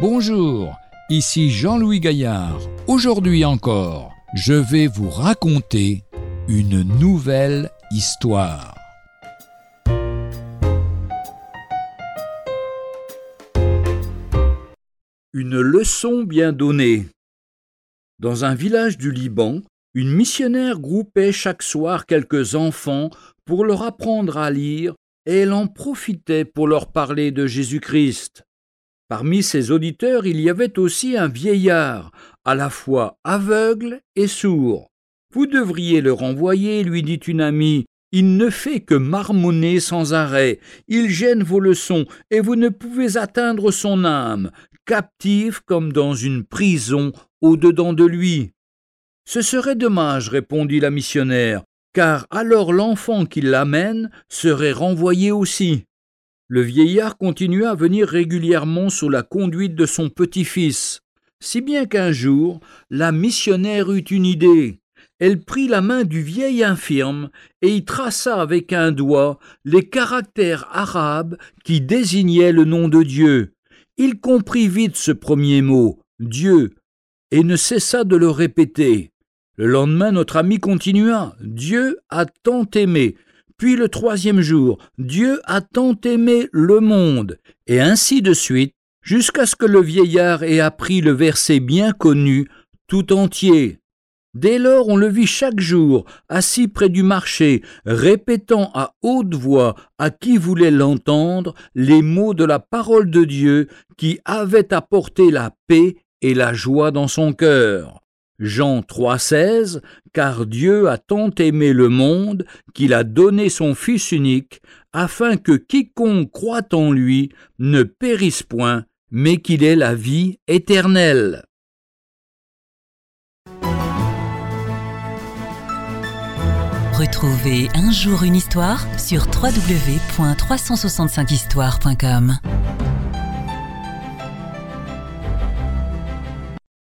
Bonjour, ici Jean-Louis Gaillard. Aujourd'hui encore, je vais vous raconter une nouvelle histoire. Une leçon bien donnée. Dans un village du Liban, une missionnaire groupait chaque soir quelques enfants pour leur apprendre à lire et elle en profitait pour leur parler de Jésus-Christ. Parmi ses auditeurs, il y avait aussi un vieillard, à la fois aveugle et sourd. Vous devriez le renvoyer, lui dit une amie. Il ne fait que marmonner sans arrêt. Il gêne vos leçons, et vous ne pouvez atteindre son âme, captive comme dans une prison au-dedans de lui. Ce serait dommage, répondit la missionnaire, car alors l'enfant qui l'amène serait renvoyé aussi le vieillard continua à venir régulièrement sous la conduite de son petit-fils, si bien qu'un jour la missionnaire eut une idée. Elle prit la main du vieil infirme et y traça avec un doigt les caractères arabes qui désignaient le nom de Dieu. Il comprit vite ce premier mot, Dieu, et ne cessa de le répéter. Le lendemain, notre ami continua. Dieu a tant aimé. Puis le troisième jour, Dieu a tant aimé le monde, et ainsi de suite, jusqu'à ce que le vieillard ait appris le verset bien connu tout entier. Dès lors on le vit chaque jour, assis près du marché, répétant à haute voix à qui voulait l'entendre les mots de la parole de Dieu qui avait apporté la paix et la joie dans son cœur. Jean 3,16 Car Dieu a tant aimé le monde qu'il a donné son Fils unique, afin que quiconque croit en lui ne périsse point, mais qu'il ait la vie éternelle. Retrouvez un jour une histoire sur www.365histoire.com.